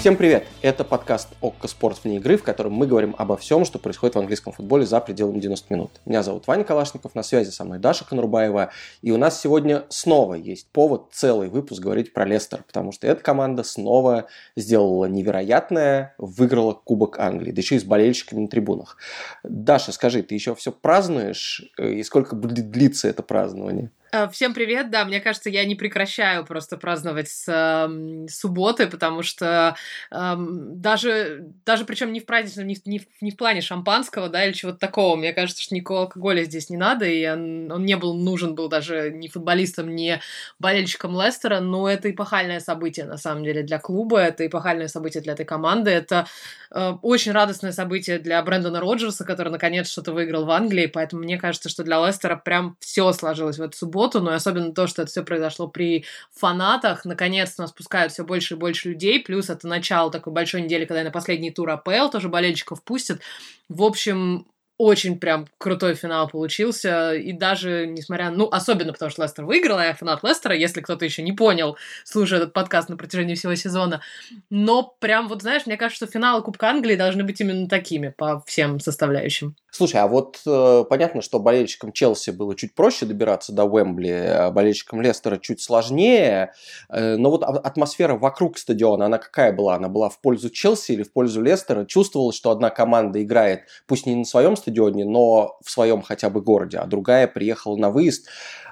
Всем привет! Это подкаст «Окко Спорт вне игры», в котором мы говорим обо всем, что происходит в английском футболе за пределами 90 минут. Меня зовут Ваня Калашников, на связи со мной Даша Конурбаева, и у нас сегодня снова есть повод целый выпуск говорить про Лестер, потому что эта команда снова сделала невероятное, выиграла Кубок Англии, да еще и с болельщиками на трибунах. Даша, скажи, ты еще все празднуешь, и сколько будет длиться это празднование? Э, всем привет, да, мне кажется, я не прекращаю просто праздновать с э, субботы, потому что э, даже, даже причем не в праздничном, не, не, не в плане шампанского, да, или чего-то такого, мне кажется, что никакого алкоголя здесь не надо, и он, он не был нужен был даже ни футболистам, ни болельщикам Лестера, но это эпохальное событие, на самом деле, для клуба, это эпохальное событие для этой команды, это э, очень радостное событие для Брэндона Роджерса, который, наконец, что-то выиграл в Англии, поэтому мне кажется, что для Лестера прям все сложилось в эту субботу, субботу, но особенно то, что это все произошло при фанатах. Наконец-то нас пускают все больше и больше людей, плюс это начало такой большой недели, когда на последний тур АПЛ тоже болельщиков пустят. В общем, очень прям крутой финал получился. И даже, несмотря... Ну, особенно потому, что Лестер выиграл, а я фанат Лестера, если кто-то еще не понял, слушая этот подкаст на протяжении всего сезона. Но прям вот, знаешь, мне кажется, что финалы Кубка Англии должны быть именно такими по всем составляющим. Слушай, а вот э, понятно, что болельщикам Челси было чуть проще добираться до Уэмбли, а болельщикам Лестера чуть сложнее. Э, но вот атмосфера вокруг стадиона, она какая была? Она была в пользу Челси или в пользу Лестера? Чувствовалось, что одна команда играет, пусть не на своем стадионе, но в своем хотя бы городе, а другая приехала на выезд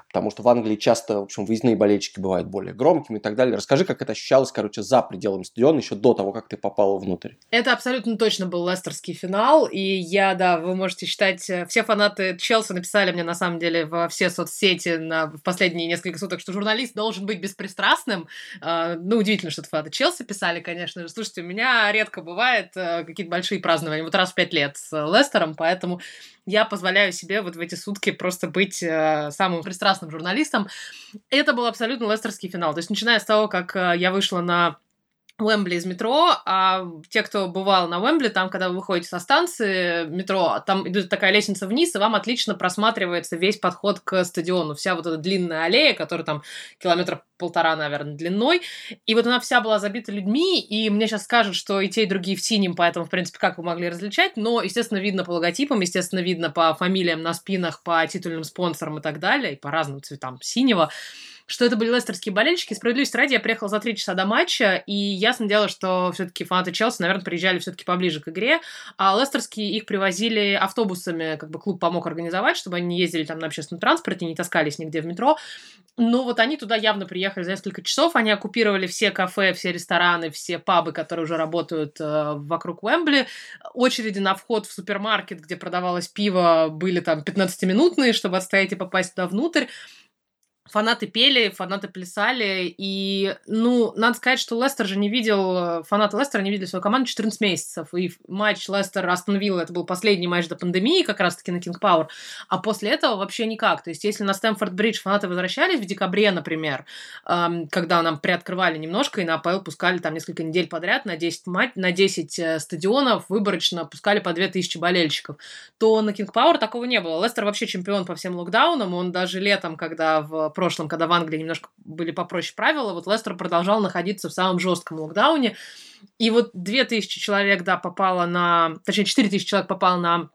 потому что в Англии часто, в общем, выездные болельщики бывают более громкими и так далее. Расскажи, как это ощущалось, короче, за пределами стадиона еще до того, как ты попала внутрь. Это абсолютно точно был лестерский финал, и я, да, вы можете считать, э, все фанаты Челси написали мне, на самом деле, во все соцсети на, в последние несколько суток, что журналист должен быть беспристрастным. Uh, ну, удивительно, что фанаты Челси писали, конечно же. Слушайте, у меня редко бывает uh, какие-то большие празднования, вот раз в пять лет с Лестером, поэтому я позволяю себе вот в эти сутки просто быть э, самым пристрастным журналистом. Это был абсолютно лестерский финал. То есть, начиная с того, как э, я вышла на Уэмбли из метро, а те, кто бывал на Уэмбли, там, когда вы выходите со станции метро, там идет такая лестница вниз, и вам отлично просматривается весь подход к стадиону. Вся вот эта длинная аллея, которая там километра полтора, наверное, длиной. И вот она вся была забита людьми, и мне сейчас скажут, что и те, и другие в синем, поэтому, в принципе, как вы могли различать, но, естественно, видно по логотипам, естественно, видно по фамилиям на спинах, по титульным спонсорам и так далее, и по разным цветам синего что это были лестерские болельщики. Справедливости ради, я приехала за три часа до матча, и ясно дело, что все-таки фанаты Челси, наверное, приезжали все-таки поближе к игре, а лестерские их привозили автобусами, как бы клуб помог организовать, чтобы они не ездили там на общественном транспорте, не таскались нигде в метро. Но вот они туда явно приехали за несколько часов, они оккупировали все кафе, все рестораны, все пабы, которые уже работают э, вокруг Уэмбли. Очереди на вход в супермаркет, где продавалось пиво, были там 15-минутные, чтобы отстоять и попасть туда внутрь фанаты пели, фанаты плясали, и, ну, надо сказать, что Лестер же не видел, фанаты Лестера не видели свою команду 14 месяцев, и матч Лестер-Астон Вилла, это был последний матч до пандемии, как раз-таки на Кинг Пауэр, а после этого вообще никак, то есть если на Стэнфорд-Бридж фанаты возвращались в декабре, например, эм, когда нам приоткрывали немножко, и на АПЛ пускали там несколько недель подряд на 10, матч, на 10 э, стадионов, выборочно пускали по 2000 болельщиков, то на Кинг Пауэр такого не было. Лестер вообще чемпион по всем локдаунам, он даже летом, когда в прошлом, когда в Англии немножко были попроще правила, вот Лестер продолжал находиться в самом жестком локдауне. И вот 2000 человек, да, попало на... Точнее, 4000 человек попало на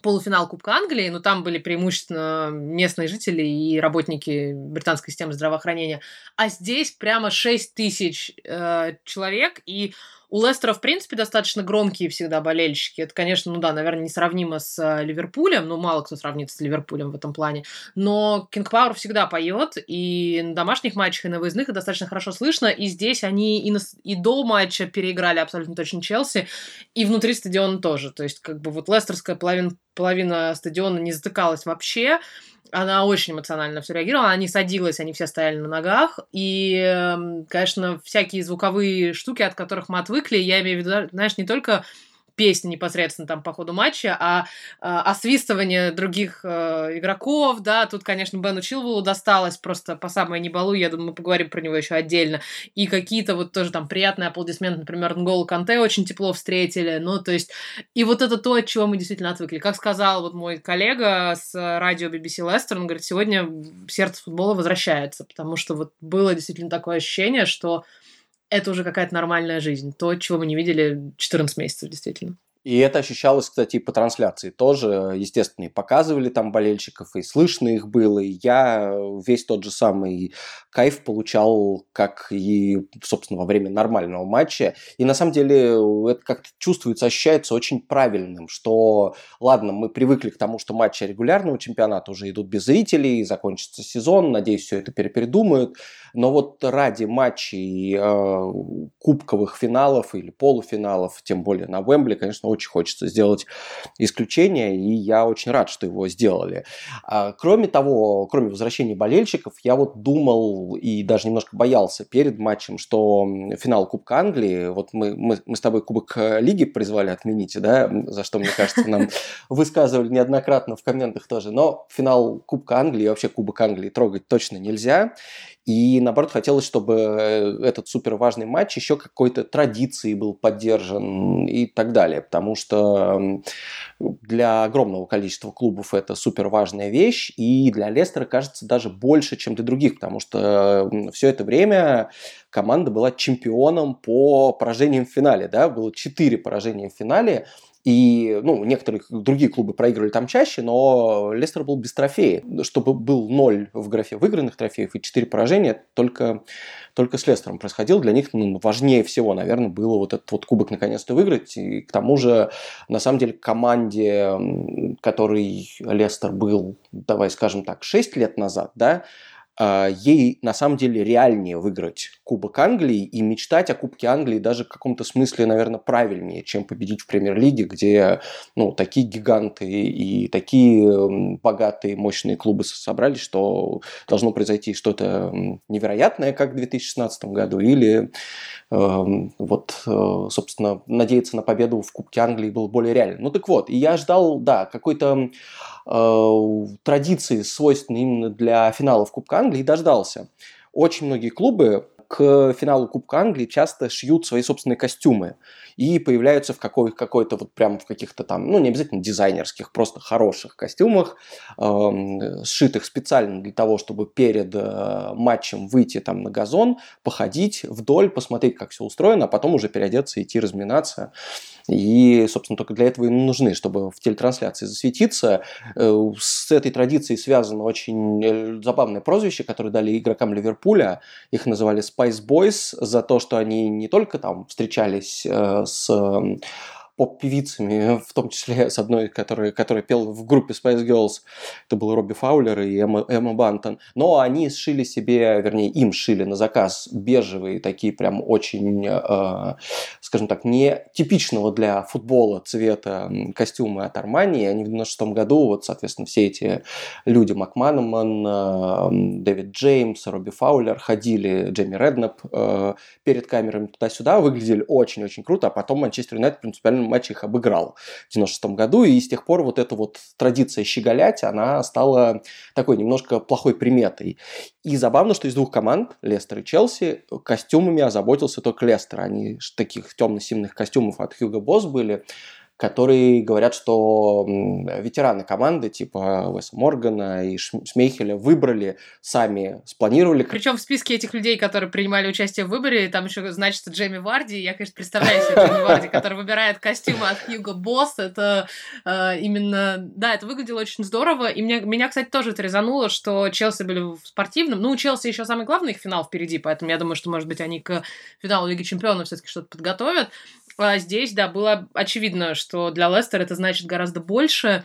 полуфинал Кубка Англии, но там были преимущественно местные жители и работники британской системы здравоохранения. А здесь прямо 6 тысяч э, человек, и у Лестера, в принципе, достаточно громкие всегда болельщики. Это, конечно, ну да, наверное, несравнимо с э, Ливерпулем. Ну, мало кто сравнится с Ливерпулем в этом плане. Но Кинг Пауэр всегда поет, и на домашних матчах, и на выездных это достаточно хорошо слышно. И здесь они и, на, и до матча переиграли абсолютно точно Челси, и внутри стадиона тоже. То есть, как бы вот лестерская половина, половина стадиона не затыкалась вообще она очень эмоционально все реагировала, она не садилась, они все стояли на ногах, и, эм, конечно, всякие звуковые штуки, от которых мы отвыкли, я имею в виду, знаешь, не только песни непосредственно там по ходу матча, а, а освистывание других э, игроков, да, тут, конечно, Бену Чилвеллу досталось просто по самой небалу, я думаю, мы поговорим про него еще отдельно, и какие-то вот тоже там приятные аплодисменты, например, Нголу Канте очень тепло встретили, ну, то есть, и вот это то, от чего мы действительно отвыкли. Как сказал вот мой коллега с радио BBC Лестер, он говорит, сегодня сердце футбола возвращается, потому что вот было действительно такое ощущение, что это уже какая-то нормальная жизнь. То, чего мы не видели 14 месяцев, действительно. И это ощущалось, кстати, и по трансляции тоже. Естественно, и показывали там болельщиков, и слышно их было. И я весь тот же самый кайф получал, как и, собственно, во время нормального матча. И на самом деле это как-то чувствуется, ощущается очень правильным, что, ладно, мы привыкли к тому, что матчи регулярного чемпионата уже идут без зрителей, закончится сезон, надеюсь, все это перепередумают. Но вот ради матчей э, кубковых финалов или полуфиналов, тем более на Уэмбли, конечно, очень хочется сделать исключение, и я очень рад, что его сделали. А, кроме того, кроме возвращения болельщиков, я вот думал и даже немножко боялся перед матчем, что финал Кубка Англии, вот мы, мы, мы с тобой Кубок Лиги призвали отменить, да, за что, мне кажется, нам высказывали неоднократно в комментах тоже, но финал Кубка Англии и вообще Кубок Англии трогать точно нельзя. И наоборот, хотелось, чтобы э, этот супер важный матч еще какой-то традицией был поддержан и так далее. Потому что для огромного количества клубов это супер важная вещь. И для Лестера, кажется, даже больше, чем для других. Потому что все это время команда была чемпионом по поражениям в финале. Да? Было 4 поражения в финале. И, ну, некоторые другие клубы проигрывали там чаще, но Лестер был без трофея. Чтобы был ноль в графе выигранных трофеев и 4 поражения, только, только с Лестером происходил. Для них ну, важнее всего, наверное, было вот этот вот кубок наконец-то выиграть. И к тому же, на самом деле, команде, которой Лестер был, давай скажем так, 6 лет назад, да, ей на самом деле реальнее выиграть Кубок Англии и мечтать о Кубке Англии даже в каком-то смысле, наверное, правильнее, чем победить в Премьер-лиге, где ну, такие гиганты и такие богатые, мощные клубы собрались, что должно произойти что-то невероятное, как в 2016 году, или Эм, вот, э, собственно, надеяться на победу в Кубке Англии было более реально. Ну так вот, и я ждал, да, какой-то традиции, свойственной именно для финалов Кубка Англии, дождался. Очень многие клубы к финалу Кубка Англии часто шьют свои собственные костюмы и появляются в какой- какой-то вот прям в каких-то там, ну не обязательно дизайнерских, просто хороших костюмах, э, сшитых специально для того, чтобы перед э, матчем выйти там на газон, походить вдоль, посмотреть, как все устроено, а потом уже переодеться, идти разминаться. И, собственно, только для этого и нужны, чтобы в телетрансляции засветиться. Э, с этой традицией связано очень э, забавное прозвище, которое дали игрокам Ливерпуля. Их называли Spice Boys за то, что они не только там встречались э, с поп-певицами, в том числе с одной, которая, которая пела в группе Spice Girls, это был Робби Фаулер и Эмма, Эмма Бантон, но они сшили себе, вернее, им шили на заказ бежевые, такие прям очень, э, скажем так, не типичного для футбола цвета костюмы от Армани, они в 96 году, вот, соответственно, все эти люди, Макманаман, э, Дэвид Джеймс, Робби Фаулер, ходили, Джейми Реднап э, перед камерами туда-сюда, выглядели очень-очень круто, а потом Манчестер Юнайтед принципиально матче их обыграл в 96 году, и с тех пор вот эта вот традиция щеголять, она стала такой немножко плохой приметой. И забавно, что из двух команд, Лестер и Челси, костюмами озаботился только Лестер. Они таких темно-синих костюмов от Хьюго Босс были которые говорят, что ветераны команды типа Веса Моргана и Шмейхеля выбрали, сами спланировали. Причем в списке этих людей, которые принимали участие в выборе, там еще значится Джейми Варди. Я, конечно, представляю себе Джейми Варди, который выбирает костюмы от Хьюго Босс. Это э, именно... Да, это выглядело очень здорово. И мне, меня, кстати, тоже это резануло, что Челси были в спортивном. Ну, у Челси еще самый главный их финал впереди, поэтому я думаю, что, может быть, они к финалу Лиги Чемпионов все-таки что-то подготовят. А здесь, да, было очевидно, что для Лестера это значит гораздо больше.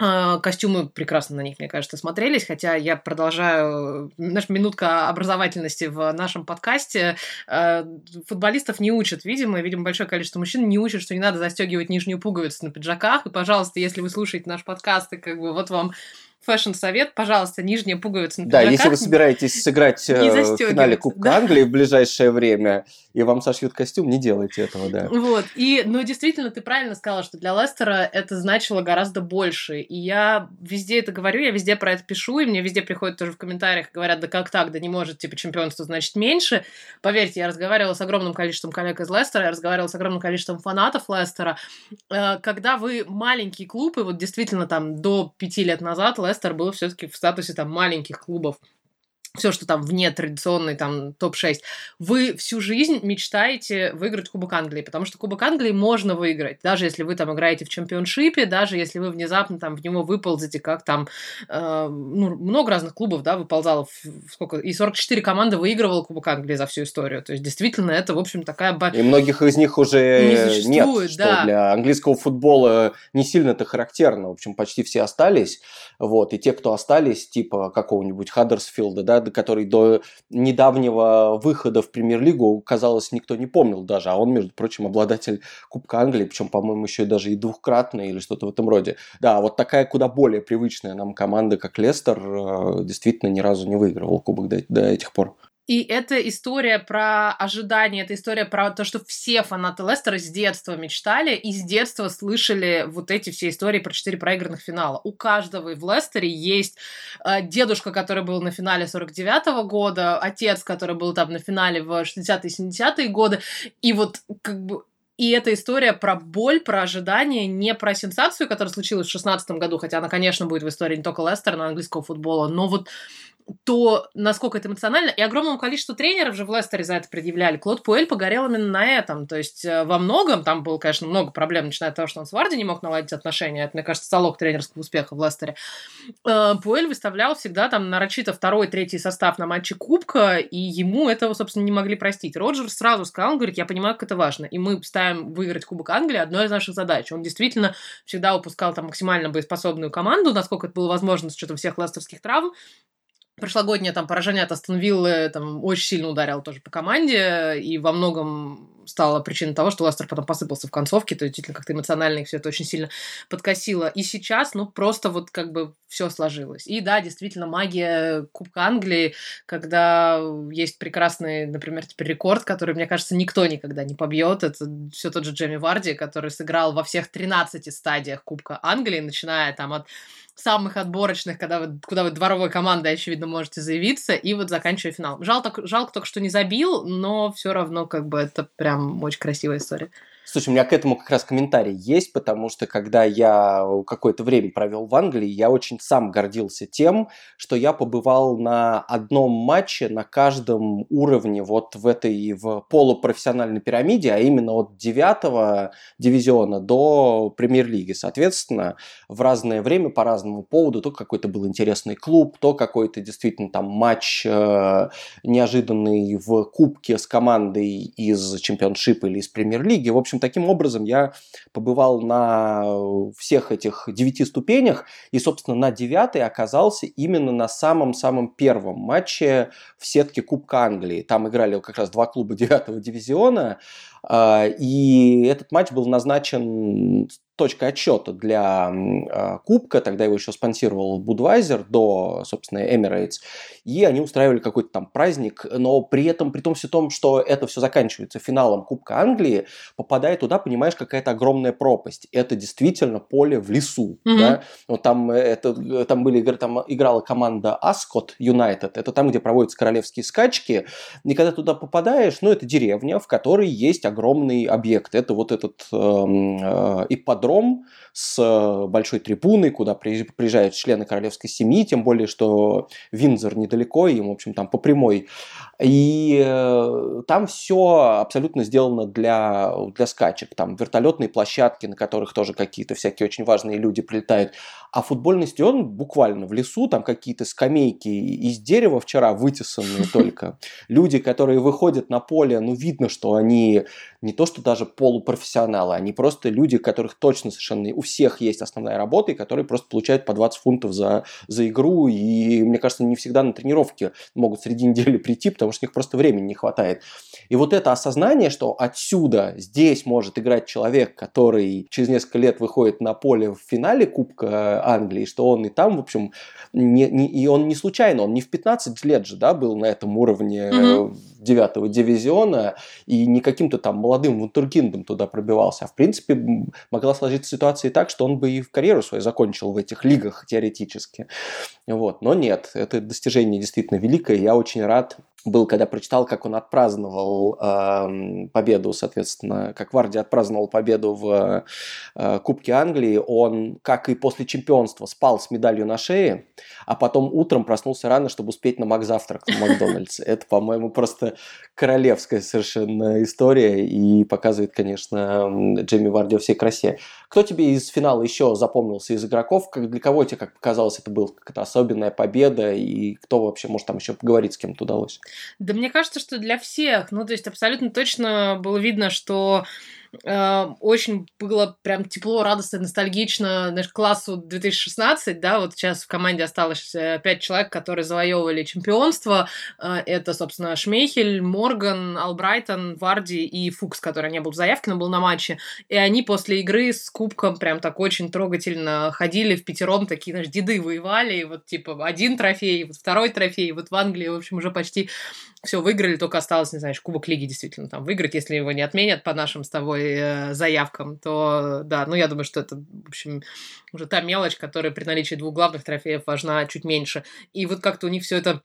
А, костюмы прекрасно на них, мне кажется, смотрелись, хотя я продолжаю... Наша минутка образовательности в нашем подкасте. А, футболистов не учат, видимо, и, видимо, большое количество мужчин не учат, что не надо застегивать нижнюю пуговицу на пиджаках. И, пожалуйста, если вы слушаете наш подкаст, и как бы вот вам фэшн-совет, пожалуйста, нижняя пуговица на Да, если вы собираетесь сыграть э, в финале Кубка да? Англии в ближайшее время, и вам сошьют костюм, не делайте этого, да. Вот, и, ну, действительно, ты правильно сказала, что для Лестера это значило гораздо больше, и я везде это говорю, я везде про это пишу, и мне везде приходят тоже в комментариях, говорят, да как так, да не может, типа, чемпионство значит меньше. Поверьте, я разговаривала с огромным количеством коллег из Лестера, я разговаривала с огромным количеством фанатов Лестера. Э, когда вы маленький клуб, и вот действительно там до пяти лет назад Лестер был все-таки в статусе там маленьких клубов все, что там вне традиционной там топ-6, вы всю жизнь мечтаете выиграть Кубок Англии, потому что Кубок Англии можно выиграть, даже если вы там играете в чемпионшипе, даже если вы внезапно там в него выползете, как там, э, ну, много разных клубов, да, выползало, в, сколько, и 44 команды выигрывало Кубок Англии за всю историю, то есть действительно это, в общем, такая... И многих из них уже не нет, что да. для английского футбола не сильно-то характерно, в общем, почти все остались, вот, и те, кто остались, типа какого-нибудь Хаддерсфилда, да, который до недавнего выхода в премьер-лигу, казалось, никто не помнил даже, а он, между прочим, обладатель Кубка Англии, причем, по-моему, еще даже и двухкратный или что-то в этом роде. Да, вот такая куда более привычная нам команда, как Лестер, э, действительно ни разу не выигрывал Кубок до, до этих пор. И это история про ожидания, это история про то, что все фанаты Лестера с детства мечтали и с детства слышали вот эти все истории про четыре проигранных финала. У каждого в Лестере есть э, дедушка, который был на финале 49-го года, отец, который был там на финале в 60-е 70-е годы, и вот как бы и эта история про боль, про ожидание, не про сенсацию, которая случилась в 2016 году, хотя она, конечно, будет в истории не только Лестера, но английского футбола, но вот то насколько это эмоционально. И огромному количеству тренеров же в Лестере за это предъявляли. Клод Пуэль погорел именно на этом. То есть э, во многом, там было, конечно, много проблем, начиная от того, что он с Варди не мог наладить отношения. Это, мне кажется, залог тренерского успеха в Лестере. Э, Пуэль выставлял всегда там нарочито второй, третий состав на матче Кубка, и ему этого, собственно, не могли простить. Роджер сразу сказал, он говорит, я понимаю, как это важно. И мы ставим выиграть Кубок Англии одной из наших задач. Он действительно всегда выпускал там максимально боеспособную команду, насколько это было возможно с учетом всех лестерских травм прошлогоднее там поражение от Астон Виллы там очень сильно ударило тоже по команде и во многом стало причиной того, что Лестер потом посыпался в концовке, то действительно как-то эмоционально их все это очень сильно подкосило. И сейчас, ну, просто вот как бы все сложилось. И да, действительно, магия Кубка Англии, когда есть прекрасный, например, теперь рекорд, который, мне кажется, никто никогда не побьет. Это все тот же Джейми Варди, который сыграл во всех 13 стадиях Кубка Англии, начиная там от самых отборочных, когда вы, куда вы дворовой командой, очевидно, можете заявиться, и вот заканчивая финал. Жалко, жалко только, что не забил, но все равно как бы это прям очень красивая история. Слушай, у меня к этому как раз комментарий есть, потому что когда я какое-то время провел в Англии, я очень сам гордился тем, что я побывал на одном матче на каждом уровне вот в этой в полупрофессиональной пирамиде, а именно от девятого дивизиона до премьер-лиги. Соответственно, в разное время по разному поводу, то какой-то был интересный клуб, то какой-то действительно там матч э, неожиданный в кубке с командой из чемпионшипа или из премьер-лиги. В общем, таким образом я побывал на всех этих девяти ступенях, и, собственно, на девятой оказался именно на самом-самом первом матче в сетке Кубка Англии. Там играли как раз два клуба девятого дивизиона, и этот матч был назначен точкой отсчета для э, Кубка, тогда его еще спонсировал Budweiser до, собственно, Emirates, и они устраивали какой-то там праздник, но при этом, при том все том, что это все заканчивается финалом Кубка Англии, попадая туда, понимаешь, какая-то огромная пропасть. Это действительно поле в лесу, mm-hmm. да, вот там, это, там, были, там играла команда Ascot United, это там, где проводятся королевские скачки, и когда туда попадаешь, ну, это деревня, в которой есть огромный объект, это вот этот эм, э, э, ипподром, ипподром с э, большой трибуной, куда приезжают члены королевской семьи, тем более, что Винзор недалеко, им, в общем, там по прямой. И э, там все абсолютно сделано для, для скачек. Там вертолетные площадки, на которых тоже какие-то всякие очень важные люди прилетают. А футбольный стадион буквально в лесу, там какие-то скамейки из дерева вчера вытесанные только. Люди, которые выходят на поле, ну, видно, что они не то, что даже полупрофессионалы, они просто люди, которых точно совершенно у всех есть основная работа, и которые просто получают по 20 фунтов за, за игру, и, мне кажется, не всегда на тренировке могут среди недели прийти, потому что у них просто времени не хватает. И вот это осознание, что отсюда, здесь может играть человек, который через несколько лет выходит на поле в финале Кубка Англии, что он и там, в общем, не, не, и он не случайно, он не в 15 лет же, да, был на этом уровне mm-hmm. дивизиона, и не каким-то там молодым вундеркиндом туда пробивался, а в принципе могла сложиться ситуация и так, что он бы и в карьеру свою закончил в этих лигах теоретически. Вот. Но нет, это достижение действительно великое, я очень рад был, когда прочитал, как он отпраздновал э, победу, соответственно, как Варди отпраздновал победу в э, Кубке Англии, он, как и после чемпионства, спал с медалью на шее, а потом утром проснулся рано, чтобы успеть на Макзавтрак в Макдональдсе. Это, по-моему, просто королевская совершенно история и показывает, конечно, Джейми Варди во всей красе. Кто тебе из финала еще запомнился из игроков? Как, для кого тебе, как показалось, это была какая-то особенная победа? И кто вообще, может, там еще поговорить с кем-то удалось? Да мне кажется, что для всех. Ну, то есть абсолютно точно было видно, что Эм, очень было прям тепло, радостно, ностальгично знаешь, классу 2016, да, вот сейчас в команде осталось э, пять человек, которые завоевывали чемпионство. Э, это, собственно, Шмейхель, Морган, Албрайтон, Варди и Фукс, который не был в заявке, но был на матче. И они после игры с кубком прям так очень трогательно ходили в пятером, такие, знаешь, деды воевали, и вот типа один трофей, вот второй трофей, вот в Англии, в общем, уже почти все выиграли, только осталось, не знаю, Кубок Лиги действительно там выиграть, если его не отменят по нашим с тобой э, заявкам, то да, ну я думаю, что это, в общем, уже та мелочь, которая при наличии двух главных трофеев важна чуть меньше. И вот как-то у них все это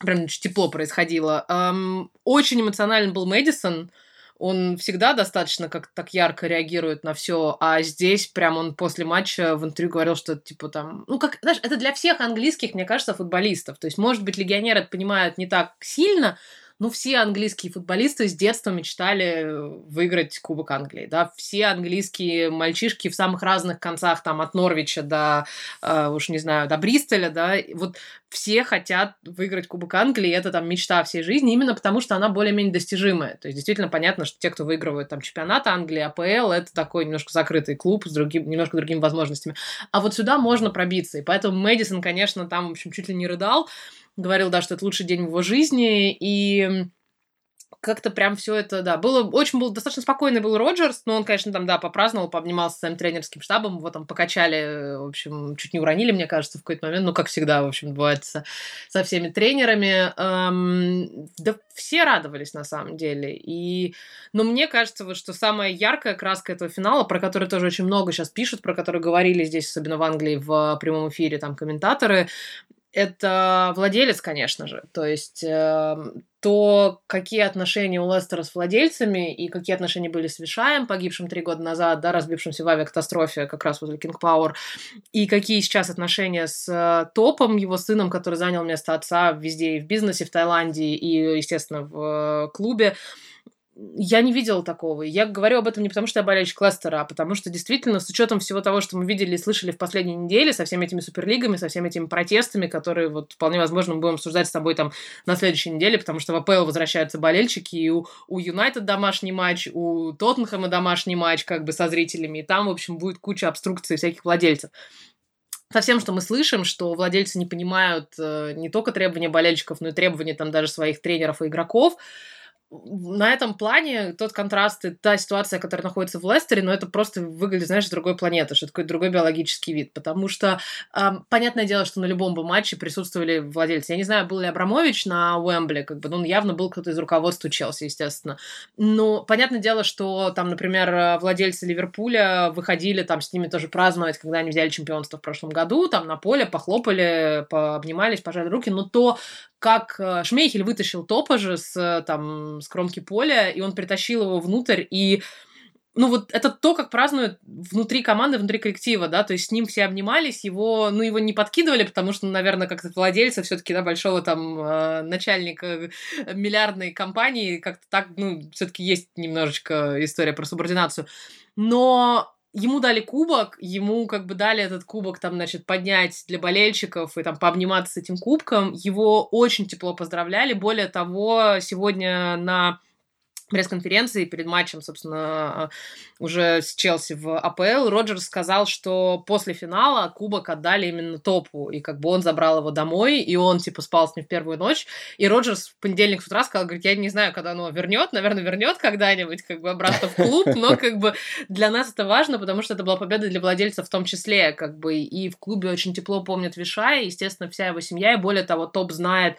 прям тепло происходило. Эм, очень эмоционален был Мэдисон, он всегда достаточно как так ярко реагирует на все, а здесь прям он после матча в интервью говорил, что типа там, ну как, знаешь, это для всех английских, мне кажется, футболистов. То есть, может быть, легионеры это понимают не так сильно, ну, все английские футболисты с детства мечтали выиграть Кубок Англии, да, все английские мальчишки в самых разных концах, там, от Норвича до, э, уж не знаю, до Бристоля, да, вот все хотят выиграть Кубок Англии, это там мечта всей жизни, именно потому что она более-менее достижимая. То есть действительно понятно, что те, кто выигрывают там чемпионат Англии, АПЛ, это такой немножко закрытый клуб с другим, немножко другими возможностями. А вот сюда можно пробиться, и поэтому Мэдисон, конечно, там, в общем, чуть ли не рыдал, говорил, да, что это лучший день в его жизни, и как-то прям все это, да, было очень был достаточно спокойный был Роджерс, но он, конечно, там, да, попраздновал, пообнимался с своим тренерским штабом, его там покачали, в общем, чуть не уронили, мне кажется, в какой-то момент, ну, как всегда, в общем, бывает со, со всеми тренерами. Эм, да все радовались, на самом деле, и, но мне кажется, вот, что самая яркая краска этого финала, про который тоже очень много сейчас пишут, про который говорили здесь, особенно в Англии, в прямом эфире, там, комментаторы, это владелец, конечно же. То есть э, то, какие отношения у Лестера с владельцами и какие отношения были с Вишаем, погибшим три года назад, да, разбившимся в авиакатастрофе как раз возле King Power, и какие сейчас отношения с э, Топом, его сыном, который занял место отца везде и в бизнесе, в Таиланде, и, естественно, в э, клубе я не видела такого. Я говорю об этом не потому, что я болельщик Лестера, а потому что действительно, с учетом всего того, что мы видели и слышали в последние недели, со всеми этими суперлигами, со всеми этими протестами, которые вот вполне возможно мы будем обсуждать с тобой там на следующей неделе, потому что в АПЛ возвращаются болельщики, и у Юнайтед домашний матч, у Тоттенхэма домашний матч как бы со зрителями, и там, в общем, будет куча обструкций всяких владельцев со всем, что мы слышим, что владельцы не понимают э, не только требования болельщиков, но и требования там даже своих тренеров и игроков, на этом плане тот контраст и та ситуация, которая находится в Лестере, но ну, это просто выглядит, знаешь, другой планеты, что такой другой биологический вид, потому что э, понятное дело, что на любом бы матче присутствовали владельцы. Я не знаю, был ли Абрамович на Уэмбли, как бы, ну, он явно был кто-то из руководства Челси, естественно. Но понятное дело, что там, например, владельцы Ливерпуля выходили там с ними тоже праздновать, когда они взяли чемпионство в прошлом году, там на поле похлопали, пообнимались, пожали руки, но то, как э, Шмейхель вытащил топа же с, э, там, с кромки поля, и он притащил его внутрь, и ну вот это то, как празднуют внутри команды, внутри коллектива, да, то есть с ним все обнимались, его, ну его не подкидывали, потому что, ну, наверное, как-то владельца все-таки, да, большого там э, начальника миллиардной компании, как-то так, ну, все-таки есть немножечко история про субординацию, но ему дали кубок, ему как бы дали этот кубок там, значит, поднять для болельщиков и там пообниматься с этим кубком. Его очень тепло поздравляли. Более того, сегодня на пресс-конференции перед матчем, собственно, уже с Челси в АПЛ, Роджерс сказал, что после финала кубок отдали именно топу, и как бы он забрал его домой, и он, типа, спал с ним в первую ночь, и Роджерс в понедельник с утра сказал, говорит, я не знаю, когда оно вернет, наверное, вернет когда-нибудь, как бы, обратно в клуб, но, как бы, для нас это важно, потому что это была победа для владельцев в том числе, как бы, и в клубе очень тепло помнят Вишая, естественно, вся его семья, и более того, топ знает,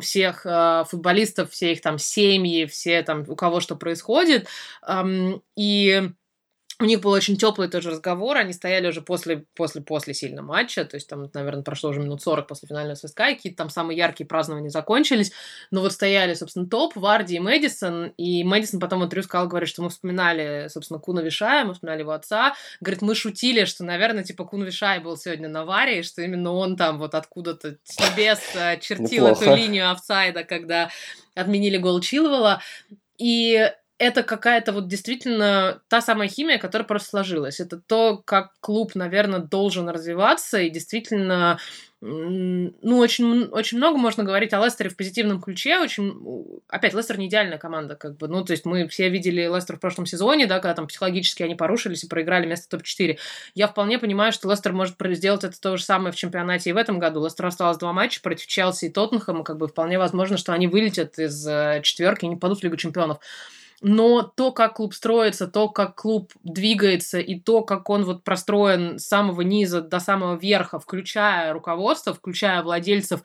всех э, футболистов, все их там семьи, все там, у кого что происходит. Эм, и у них был очень теплый тоже разговор, они стояли уже после, после, после сильного матча, то есть там, наверное, прошло уже минут 40 после финального свистка, и какие-то там самые яркие празднования закончились, но вот стояли, собственно, топ, Варди и Мэдисон, и Мэдисон потом в интервью сказал, говорит, что мы вспоминали, собственно, Куна Вишая, мы вспоминали его отца, говорит, мы шутили, что, наверное, типа Кун Вишай был сегодня на Варе, и что именно он там вот откуда-то с небес э, чертил эту линию офсайда, когда отменили гол Чилвелла, и это какая-то вот действительно та самая химия, которая просто сложилась. Это то, как клуб, наверное, должен развиваться, и действительно, ну, очень, очень много можно говорить о Лестере в позитивном ключе. Очень, опять, Лестер не идеальная команда, как бы, ну, то есть мы все видели Лестер в прошлом сезоне, да, когда там психологически они порушились и проиграли место топ-4. Я вполне понимаю, что Лестер может сделать это то же самое в чемпионате и в этом году. Лестер осталось два матча против Челси и Тоттенхэма, как бы вполне возможно, что они вылетят из э, четверки и не падут в Лигу чемпионов но то, как клуб строится, то, как клуб двигается, и то, как он вот простроен с самого низа до самого верха, включая руководство, включая владельцев,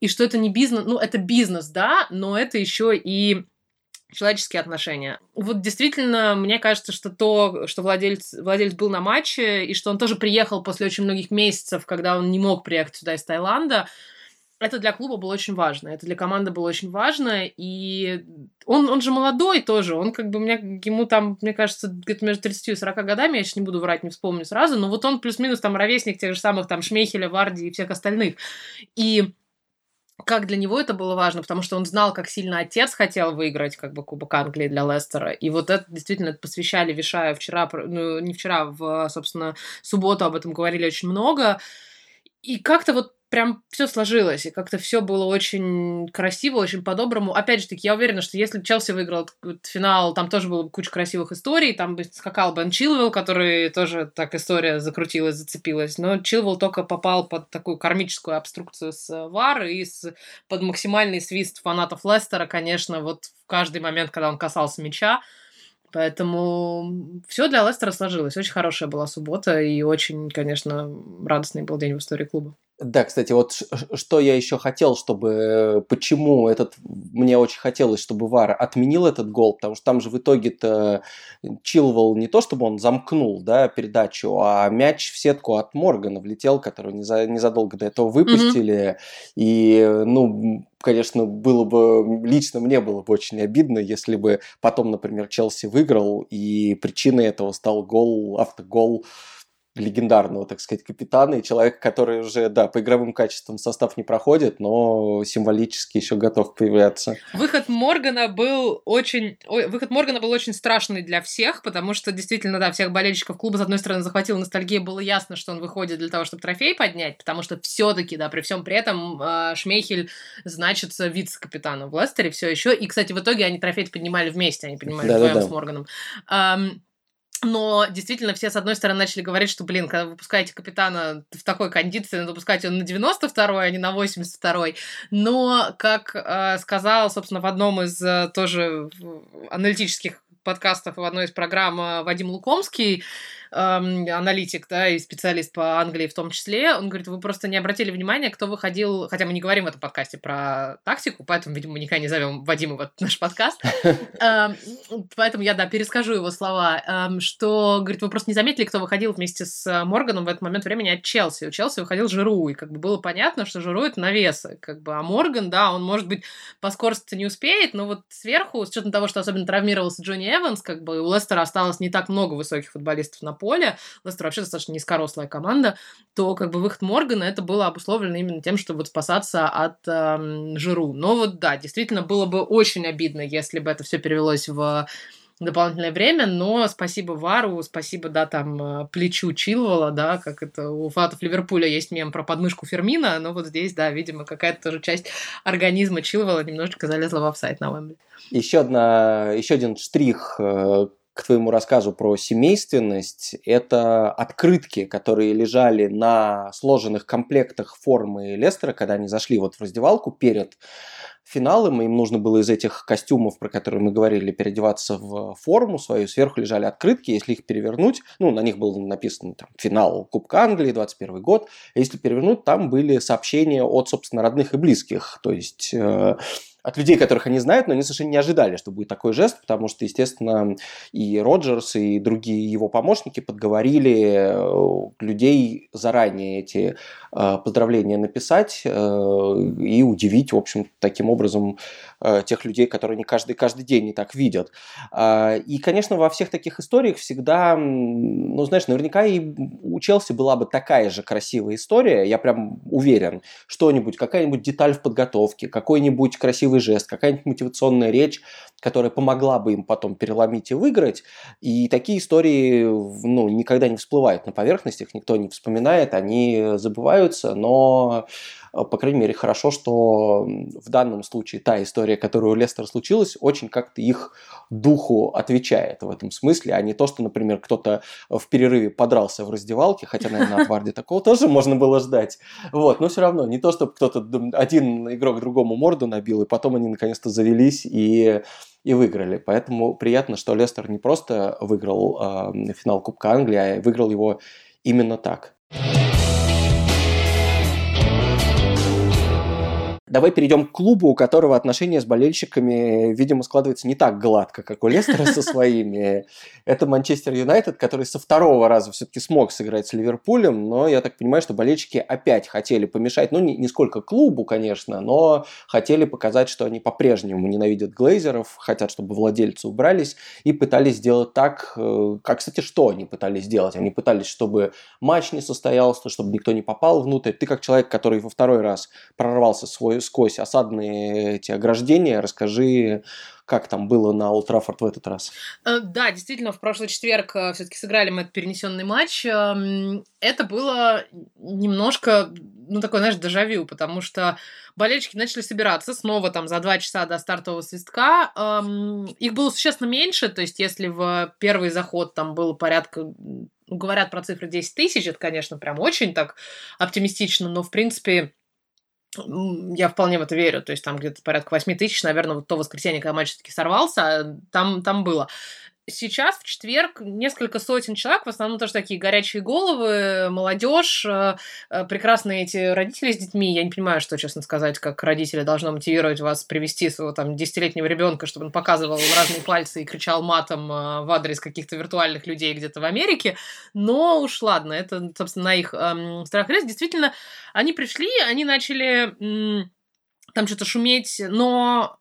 и что это не бизнес, ну, это бизнес, да, но это еще и человеческие отношения. Вот действительно, мне кажется, что то, что владелец, владелец был на матче, и что он тоже приехал после очень многих месяцев, когда он не мог приехать сюда из Таиланда, это для клуба было очень важно, это для команды было очень важно, и он, он же молодой тоже, он как бы, мне, ему там, мне кажется, где-то между 30 и 40 годами, я сейчас не буду врать, не вспомню сразу, но вот он плюс-минус там ровесник тех же самых там Шмейхеля, Варди и всех остальных. И как для него это было важно, потому что он знал, как сильно отец хотел выиграть как бы Кубок Англии для Лестера. И вот это действительно посвящали Вишаю вчера, ну, не вчера, в, собственно, субботу об этом говорили очень много. И как-то вот прям все сложилось, и как-то все было очень красиво, очень по-доброму. Опять же таки, я уверена, что если Челси выиграл этот финал, там тоже было бы куча красивых историй, там бы скакал Бен Чилвелл, который тоже так история закрутилась, зацепилась, но Чилвелл только попал под такую кармическую обструкцию с Вар и с, под максимальный свист фанатов Лестера, конечно, вот в каждый момент, когда он касался мяча, Поэтому все для Лестера сложилось. Очень хорошая была суббота и очень, конечно, радостный был день в истории клуба. Да, кстати, вот что я еще хотел, чтобы... Почему этот... Мне очень хотелось, чтобы Вар отменил этот гол, потому что там же в итоге-то Чилвелл не то, чтобы он замкнул, да, передачу, а мяч в сетку от Моргана влетел, который не незадолго до этого выпустили. Mm-hmm. И, ну, конечно, было бы... Лично мне было бы очень обидно, если бы потом, например, Челси выиграл, и причиной этого стал гол, автогол легендарного, так сказать, капитана и человека, который уже, да, по игровым качествам состав не проходит, но символически еще готов появляться. Выход Моргана был очень... Ой, выход Моргана был очень страшный для всех, потому что действительно, да, всех болельщиков клуба, с одной стороны, захватила ностальгия, было ясно, что он выходит для того, чтобы трофей поднять, потому что все-таки, да, при всем при этом э, Шмейхель значится вице-капитаном в Лестере все еще. И, кстати, в итоге они трофей поднимали вместе, они поднимали да, вдвоем да, да. с Морганом. Но действительно все, с одной стороны, начали говорить, что, блин, когда вы выпускаете капитана в такой кондиции, надо выпускать его на 92-й, а не на 82-й. Но, как э, сказал, собственно, в одном из э, тоже аналитических подкастов в одной из программ э, Вадим Лукомский, эм, аналитик, да, и специалист по Англии в том числе, он говорит, вы просто не обратили внимания, кто выходил, хотя мы не говорим в этом подкасте про тактику, поэтому, видимо, мы никогда не зовем Вадима в этот наш подкаст, эм, поэтому я, да, перескажу его слова, эм, что, говорит, вы просто не заметили, кто выходил вместе с Морганом в этот момент времени от Челси. У Челси выходил Жиру, и как бы было понятно, что Жиру это навесы, как бы, а Морган, да, он, может быть, по скорости не успеет, но вот сверху, с учетом того, что особенно травмировался Джонни Эванс, как бы у Лестера осталось не так много высоких футболистов на поле, Лестер вообще достаточно низкорослая команда, то как бы выход Моргана это было обусловлено именно тем, чтобы вот спасаться от эм, Жиру. Но вот да, действительно было бы очень обидно, если бы это все перевелось в дополнительное время, но спасибо Вару, спасибо, да, там, э, плечу Чилвала, да, как это у фанатов Ливерпуля есть мем про подмышку Фермина, но вот здесь, да, видимо, какая-то тоже часть организма Чилвала немножечко залезла в офсайт на Уэмбли. Еще, одна, еще один штрих э, к твоему рассказу про семейственность, это открытки, которые лежали на сложенных комплектах формы Лестера, когда они зашли вот в раздевалку перед финалом, им нужно было из этих костюмов, про которые мы говорили, переодеваться в форму свою, сверху лежали открытки, если их перевернуть, ну, на них было написано там финал Кубка Англии, 21 год, если перевернуть, там были сообщения от, собственно, родных и близких, то есть э, от людей, которых они знают, но они совершенно не ожидали, что будет такой жест, потому что, естественно, и Роджерс, и другие его помощники подговорили э, людей заранее эти э, поздравления написать э, и удивить, в общем, таким образом тех людей, которые не каждый, каждый день не так видят. А, и, конечно, во всех таких историях всегда, ну, знаешь, наверняка и у Челси была бы такая же красивая история, я прям уверен, что-нибудь, какая-нибудь деталь в подготовке, какой-нибудь красивый жест, какая-нибудь мотивационная речь, которая помогла бы им потом переломить и выиграть. И такие истории ну, никогда не всплывают на поверхность, их никто не вспоминает, они забываются, но по крайней мере, хорошо, что в данном случае та история, которая у Лестера случилась, очень как-то их духу отвечает в этом смысле, а не то, что, например, кто-то в перерыве подрался в раздевалке, хотя, наверное, от Варди такого тоже можно было ждать. Вот, но все равно, не то, чтобы кто-то, один игрок другому морду набил, и потом они наконец-то завелись и и выиграли. Поэтому приятно, что Лестер не просто выиграл э, финал Кубка Англии, а выиграл его именно так. Давай перейдем к клубу, у которого отношения с болельщиками, видимо, складываются не так гладко, как у Лестера со своими. Это Манчестер Юнайтед, который со второго раза все-таки смог сыграть с Ливерпулем, но я так понимаю, что болельщики опять хотели помешать, ну, не, сколько клубу, конечно, но хотели показать, что они по-прежнему ненавидят глейзеров, хотят, чтобы владельцы убрались, и пытались сделать так, э, как, кстати, что они пытались сделать? Они пытались, чтобы матч не состоялся, чтобы никто не попал внутрь. Ты как человек, который во второй раз прорвался свой сквозь осадные эти ограждения. Расскажи, как там было на Олд в этот раз? Э, да, действительно, в прошлый четверг э, все-таки сыграли мы этот перенесенный матч. Эм, это было немножко, ну, такой, знаешь, дежавю, потому что болельщики начали собираться снова там за два часа до стартового свистка. Эм, их было существенно меньше, то есть если в первый заход там было порядка ну, говорят про цифры 10 тысяч, это, конечно, прям очень так оптимистично, но, в принципе, я вполне в это верю. То есть там где-то порядка 8 тысяч, наверное, вот то воскресенье, когда матч все-таки сорвался, там, там было сейчас в четверг несколько сотен человек, в основном тоже такие горячие головы, молодежь, э, э, прекрасные эти родители с детьми. Я не понимаю, что, честно сказать, как родители должно мотивировать вас привести своего там десятилетнего ребенка, чтобы он показывал разные пальцы и кричал матом э, в адрес каких-то виртуальных людей где-то в Америке. Но уж ладно, это, собственно, на их эм, страх и Действительно, они пришли, они начали там что-то шуметь, но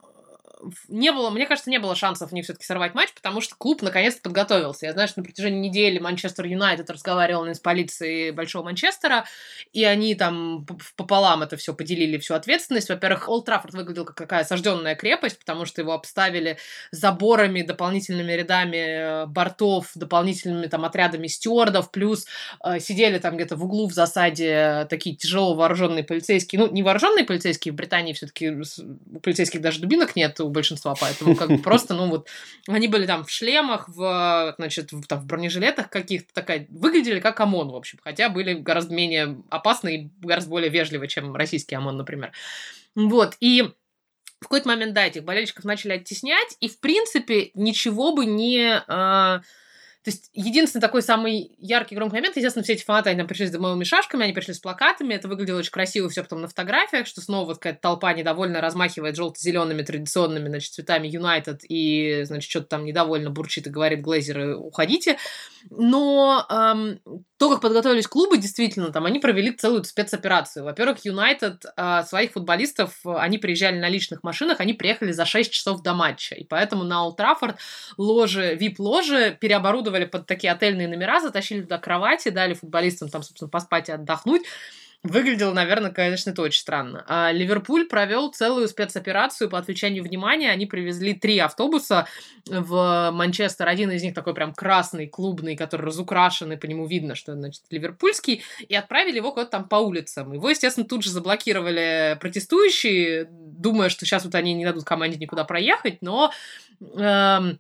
не было, мне кажется, не было шансов них все-таки сорвать матч, потому что клуб наконец-то подготовился. Я знаю, что на протяжении недели Манчестер Юнайтед разговаривал с полицией Большого Манчестера, и они там пополам это все поделили, всю ответственность. Во-первых, Олд Траффорд выглядел как какая осажденная крепость, потому что его обставили заборами, дополнительными рядами э, бортов, дополнительными там отрядами стюардов, плюс э, сидели там где-то в углу в засаде такие тяжело вооруженные полицейские, ну, не вооруженные полицейские, в Британии все-таки у полицейских даже дубинок нет, у большинства, поэтому как бы просто, ну вот, они были там в шлемах, в, значит, в, там, в бронежилетах каких-то, такая, выглядели как ОМОН, в общем, хотя были гораздо менее опасны и гораздо более вежливы, чем российский ОМОН, например. Вот, и в какой-то момент, да, этих болельщиков начали оттеснять, и, в принципе, ничего бы не... Э, то есть единственный такой самый яркий громкий момент, естественно, все эти фанаты, они там пришли с дымовыми шашками, они пришли с плакатами, это выглядело очень красиво все потом на фотографиях, что снова вот какая-то толпа недовольно размахивает желто-зелеными традиционными, значит, цветами Юнайтед и, значит, что-то там недовольно бурчит и говорит Глейзеры, уходите. Но эм, то, как подготовились клубы, действительно, там они провели целую спецоперацию. Во-первых, Юнайтед э, своих футболистов, они приезжали на личных машинах, они приехали за 6 часов до матча. И поэтому на Олд Траффорд ложи, вип-ложи переоборудовали под такие отельные номера, затащили туда кровати, дали футболистам там, собственно, поспать и отдохнуть. Выглядело, наверное, конечно, это очень странно. А Ливерпуль провел целую спецоперацию по отвлечению внимания. Они привезли три автобуса в Манчестер. Один из них такой прям красный, клубный, который разукрашенный, по нему видно, что, значит, ливерпульский. И отправили его куда-то там по улицам. Его, естественно, тут же заблокировали протестующие, думая, что сейчас вот они не дадут команде никуда проехать, но... Эм,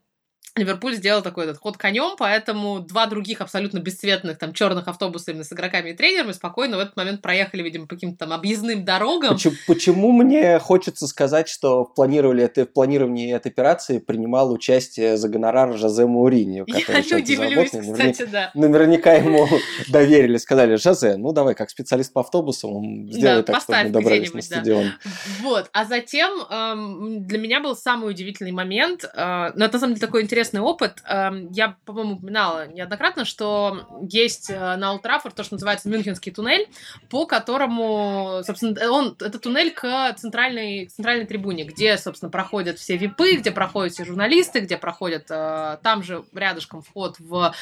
Ливерпуль сделал такой этот ход конем, поэтому два других абсолютно бесцветных там черных автобуса именно с игроками и тренерами спокойно в этот момент проехали, видимо, по каким-то там объездным дорогам. Почему, почему мне хочется сказать, что в, планировали это, в планировании этой операции принимал участие за гонорар Жозе Мауриньо, который Я не удивлюсь, кстати, наверняка, да. Наверняка ему доверили, сказали, Жозе, ну давай, как специалист по автобусам, сделай да, так, чтобы мы добрались на стадион. Да. Вот, а затем эм, для меня был самый удивительный момент, э, но это на самом деле такой интересный интересный опыт. Эм, я, по-моему, упоминала неоднократно, что есть э, на Ултрафор то, что называется Мюнхенский туннель, по которому, собственно, он, это туннель к центральной, к центральной трибуне, где, собственно, проходят все випы, где проходят все журналисты, где проходят э, там же рядышком вход в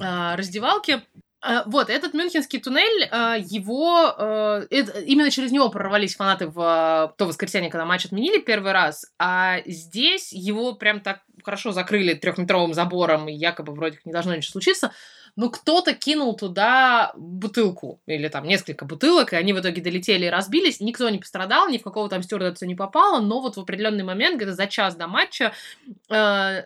э, раздевалки. Э, вот, этот Мюнхенский туннель, э, его... Э, именно через него прорвались фанаты в то воскресенье, когда матч отменили первый раз, а здесь его прям так хорошо закрыли трехметровым забором, и якобы вроде как не должно ничего случиться ну, кто-то кинул туда бутылку или там несколько бутылок, и они в итоге долетели и разбились. Никто не пострадал, ни в какого там стюардессу не попало, но вот в определенный момент, где-то за час до матча, э,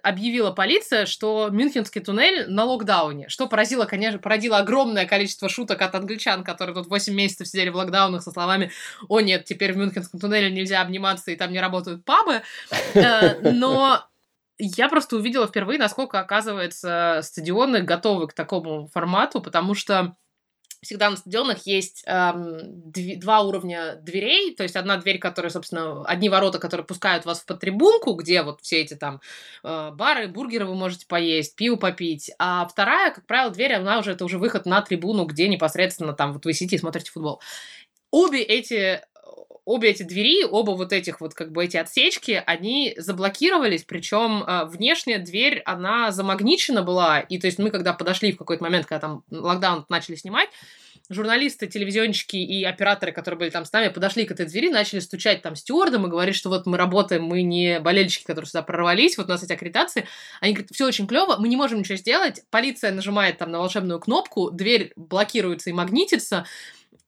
объявила полиция, что Мюнхенский туннель на локдауне, что поразило, конечно, породило огромное количество шуток от англичан, которые тут 8 месяцев сидели в локдаунах со словами «О нет, теперь в Мюнхенском туннеле нельзя обниматься, и там не работают пабы», э, но я просто увидела впервые, насколько, оказывается, стадионы готовы к такому формату, потому что всегда на стадионах есть эм, дв- два уровня дверей, то есть одна дверь, которая, собственно, одни ворота, которые пускают вас в подтрибунку, где вот все эти там э, бары, бургеры вы можете поесть, пиво попить, а вторая, как правило, дверь, она уже, это уже выход на трибуну, где непосредственно там вот вы сидите и смотрите футбол. Обе эти обе эти двери, оба вот этих вот как бы эти отсечки, они заблокировались, причем э, внешняя дверь, она замагничена была, и то есть мы когда подошли в какой-то момент, когда там локдаун начали снимать, журналисты, телевизионщики и операторы, которые были там с нами, подошли к этой двери, начали стучать там стюардом и говорить, что вот мы работаем, мы не болельщики, которые сюда прорвались, вот у нас эти аккредитации. Они говорят, все очень клево, мы не можем ничего сделать. Полиция нажимает там на волшебную кнопку, дверь блокируется и магнитится,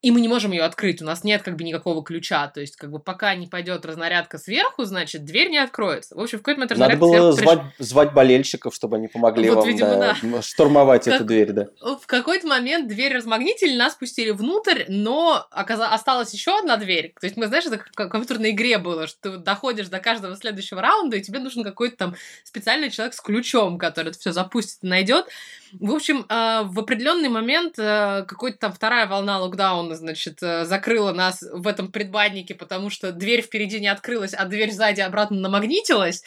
и мы не можем ее открыть, у нас нет как бы никакого ключа, то есть как бы пока не пойдет разнарядка сверху, значит дверь не откроется. В общем, в какой-то момент Надо было звать, приш... звать болельщиков, чтобы они помогли вот, вам видимо, да, да. штурмовать как... эту дверь, да. В какой-то момент дверь размагнитили, нас пустили внутрь, но оказ... осталась еще одна дверь. То есть мы, знаешь, это как в компьютерной игре было, что ты доходишь до каждого следующего раунда, и тебе нужен какой-то там специальный человек с ключом, который это все запустит и найдет. В общем, э, в определенный момент э, какой-то там вторая волна локдауна, значит, э, закрыла нас в этом предбаннике, потому что дверь впереди не открылась, а дверь сзади обратно намагнитилась.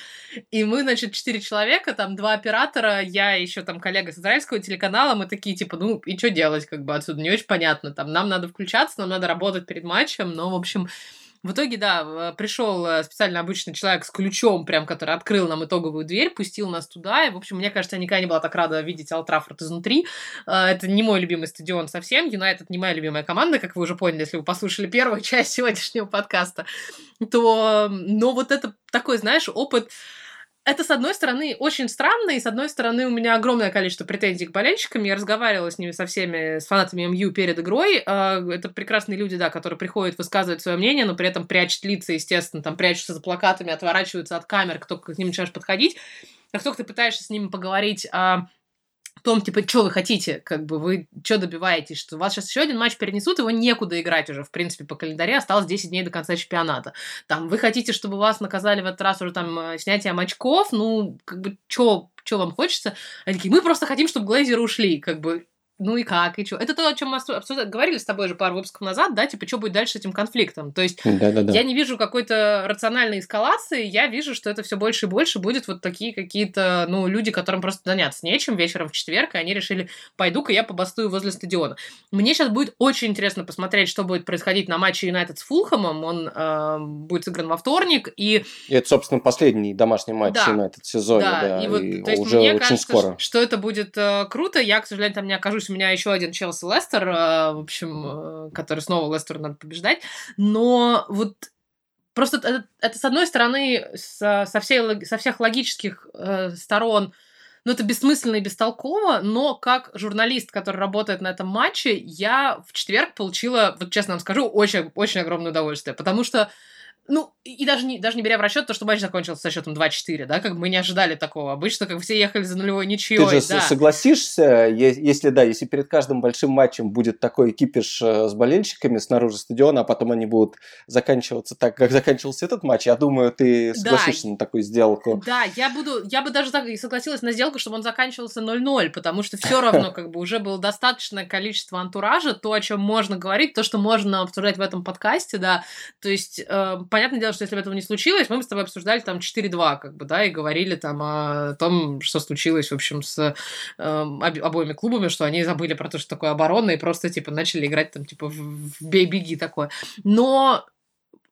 И мы, значит, четыре человека, там два оператора, я еще там коллега с израильского телеканала, мы такие, типа, ну и что делать, как бы отсюда не очень понятно. Там нам надо включаться, нам надо работать перед матчем, но, в общем, в итоге, да, пришел э, специально обычный человек с ключом, прям, который открыл нам итоговую дверь, пустил нас туда. И, в общем, мне кажется, я никогда не была так рада видеть Алтрафорд изнутри. Э, это не мой любимый стадион совсем. Юнайтед не моя любимая команда, как вы уже поняли, если вы послушали первую часть сегодняшнего подкаста. То, но вот это такой, знаешь, опыт это, с одной стороны, очень странно, и, с одной стороны, у меня огромное количество претензий к болельщикам. Я разговаривала с ними со всеми, с фанатами МЮ перед игрой. А, это прекрасные люди, да, которые приходят высказывать свое мнение, но при этом прячут лица, естественно, там прячутся за плакатами, отворачиваются от камер, кто к ним начинаешь подходить. Как только ты пытаешься с ними поговорить о том, типа, что вы хотите, как бы вы что добиваетесь, что вас сейчас еще один матч перенесут, его некуда играть уже, в принципе, по календаре осталось 10 дней до конца чемпионата. Там, вы хотите, чтобы вас наказали в этот раз уже там э, снятием очков, ну, как бы, что что вам хочется? Они такие, мы просто хотим, чтобы глейзеры ушли, как бы, ну и как, и что. Это то, о чем мы обсуждали, говорили с тобой же пару выпусков назад, да, типа, что будет дальше с этим конфликтом. То есть Да-да-да. я не вижу какой-то рациональной эскалации, я вижу, что это все больше и больше будет вот такие какие-то, ну, люди, которым просто заняться нечем вечером в четверг, и они решили, пойду-ка я побастую возле стадиона. Мне сейчас будет очень интересно посмотреть, что будет происходить на матче Юнайтед с Фулхэмом, он э, будет сыгран во вторник, и... И это, собственно, последний домашний матч да. Юнайтед в сезоне, да, да и, вот, и то есть уже мне очень кажется, скоро. что это будет э, круто, я, к сожалению, там не окажусь у меня еще один Челси Лестер, э, в общем, э, который снова Лестер надо побеждать. Но вот просто это, это с одной стороны, со, со, всей, со всех логических э, сторон, ну, это бессмысленно и бестолково, но как журналист, который работает на этом матче, я в четверг получила, вот честно вам скажу, очень, очень огромное удовольствие, потому что Ну, и даже не, даже не беря в расчет то, что матч закончился со счетом 2-4, да, как бы мы не ожидали такого. Обычно, как все ехали за нулевой ничьей. Ты же да. согласишься, если да, если перед каждым большим матчем будет такой кипиш э, с болельщиками снаружи стадиона, а потом они будут заканчиваться так, как заканчивался этот матч, я думаю, ты согласишься да, на такую сделку. Да, я буду, я бы даже так и согласилась на сделку, чтобы он заканчивался 0-0, потому что все равно как бы уже было достаточное количество антуража, то, о чем можно говорить, то, что можно обсуждать в этом подкасте, да, то есть, э, понятное дело, что если бы этого не случилось, мы бы с тобой обсуждали там 4-2, как бы, да, и говорили там о том, что случилось, в общем, с э, обоими клубами, что они забыли про то, что такое оборона, и просто, типа, начали играть там, типа, в бей-беги такое. Но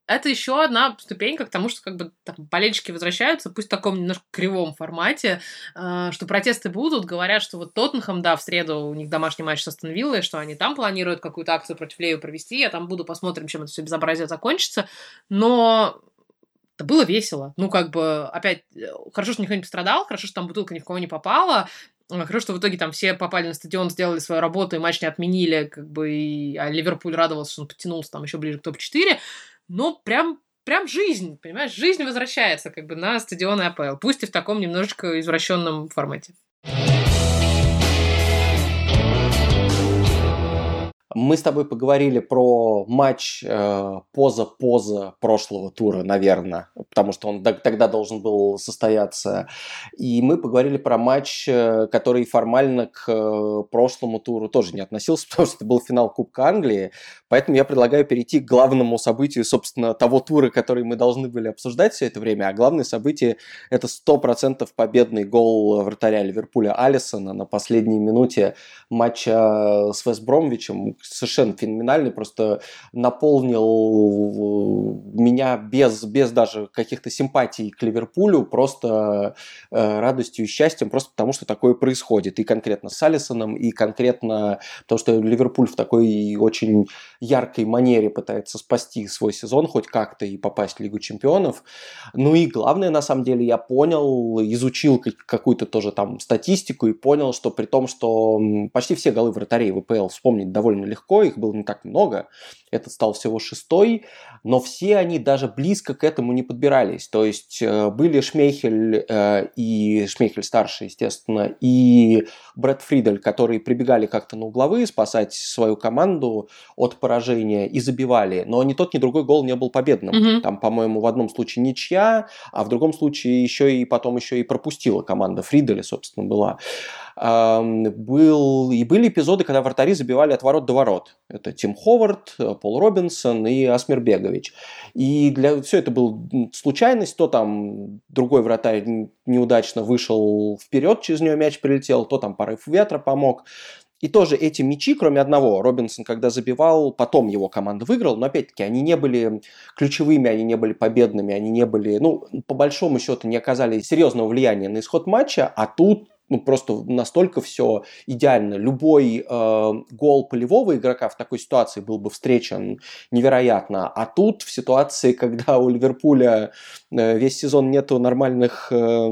это еще одна ступенька к тому, что как бы там, болельщики возвращаются, пусть в таком немножко кривом формате, э, что протесты будут, говорят, что вот Тоттенхэм, да, в среду у них домашний матч с Астон Виллой, что они там планируют какую-то акцию против Лею провести, я там буду, посмотрим, чем это все безобразие закончится, но это было весело. Ну, как бы, опять, э, хорошо, что никто не пострадал, хорошо, что там бутылка ни в кого не попала, а, Хорошо, что в итоге там все попали на стадион, сделали свою работу, и матч не отменили, как бы, и... а Ливерпуль радовался, что он потянулся там еще ближе к топ-4 ну, прям прям жизнь, понимаешь, жизнь возвращается как бы на стадионы АПЛ, пусть и в таком немножечко извращенном формате. Мы с тобой поговорили про матч э, поза-поза прошлого тура, наверное, потому что он тогда должен был состояться. И мы поговорили про матч, э, который формально к э, прошлому туру тоже не относился, потому что это был финал Кубка Англии. Поэтому я предлагаю перейти к главному событию, собственно, того тура, который мы должны были обсуждать все это время. А главное событие – это 100% победный гол вратаря Ливерпуля Алисона на последней минуте матча с Вестбромвичем совершенно феноменальный, просто наполнил меня без, без даже каких-то симпатий к Ливерпулю, просто э, радостью и счастьем, просто потому что такое происходит. И конкретно с Алисоном, и конкретно потому что Ливерпуль в такой очень яркой манере пытается спасти свой сезон хоть как-то и попасть в Лигу Чемпионов. Ну и главное, на самом деле, я понял, изучил какую-то тоже там статистику и понял, что при том, что почти все голы вратарей в ВПЛ вспомнить довольно легко, их было не так много, этот стал всего шестой, но все они даже близко к этому не подбирались. То есть э, были Шмейхель э, и Шмейхель старший, естественно, и Брэд Фридель, которые прибегали как-то на угловые спасать свою команду от поражения и забивали, но ни тот, ни другой гол не был победным. Mm-hmm. Там, по-моему, в одном случае ничья, а в другом случае еще и потом еще и пропустила команда Фриделя, собственно, была был, и были эпизоды, когда вратари забивали от ворот до ворот. Это Тим Ховард, Пол Робинсон и Асмир Бегович. И для, все это был случайность, то там другой вратарь неудачно вышел вперед, через нее мяч прилетел, то там порыв ветра помог. И тоже эти мячи, кроме одного, Робинсон, когда забивал, потом его команда выиграла, но опять-таки они не были ключевыми, они не были победными, они не были, ну, по большому счету, не оказали серьезного влияния на исход матча, а тут ну, просто настолько все идеально. Любой э, гол полевого игрока в такой ситуации был бы встречен невероятно. А тут в ситуации, когда у Ливерпуля э, весь сезон нету нормальных э,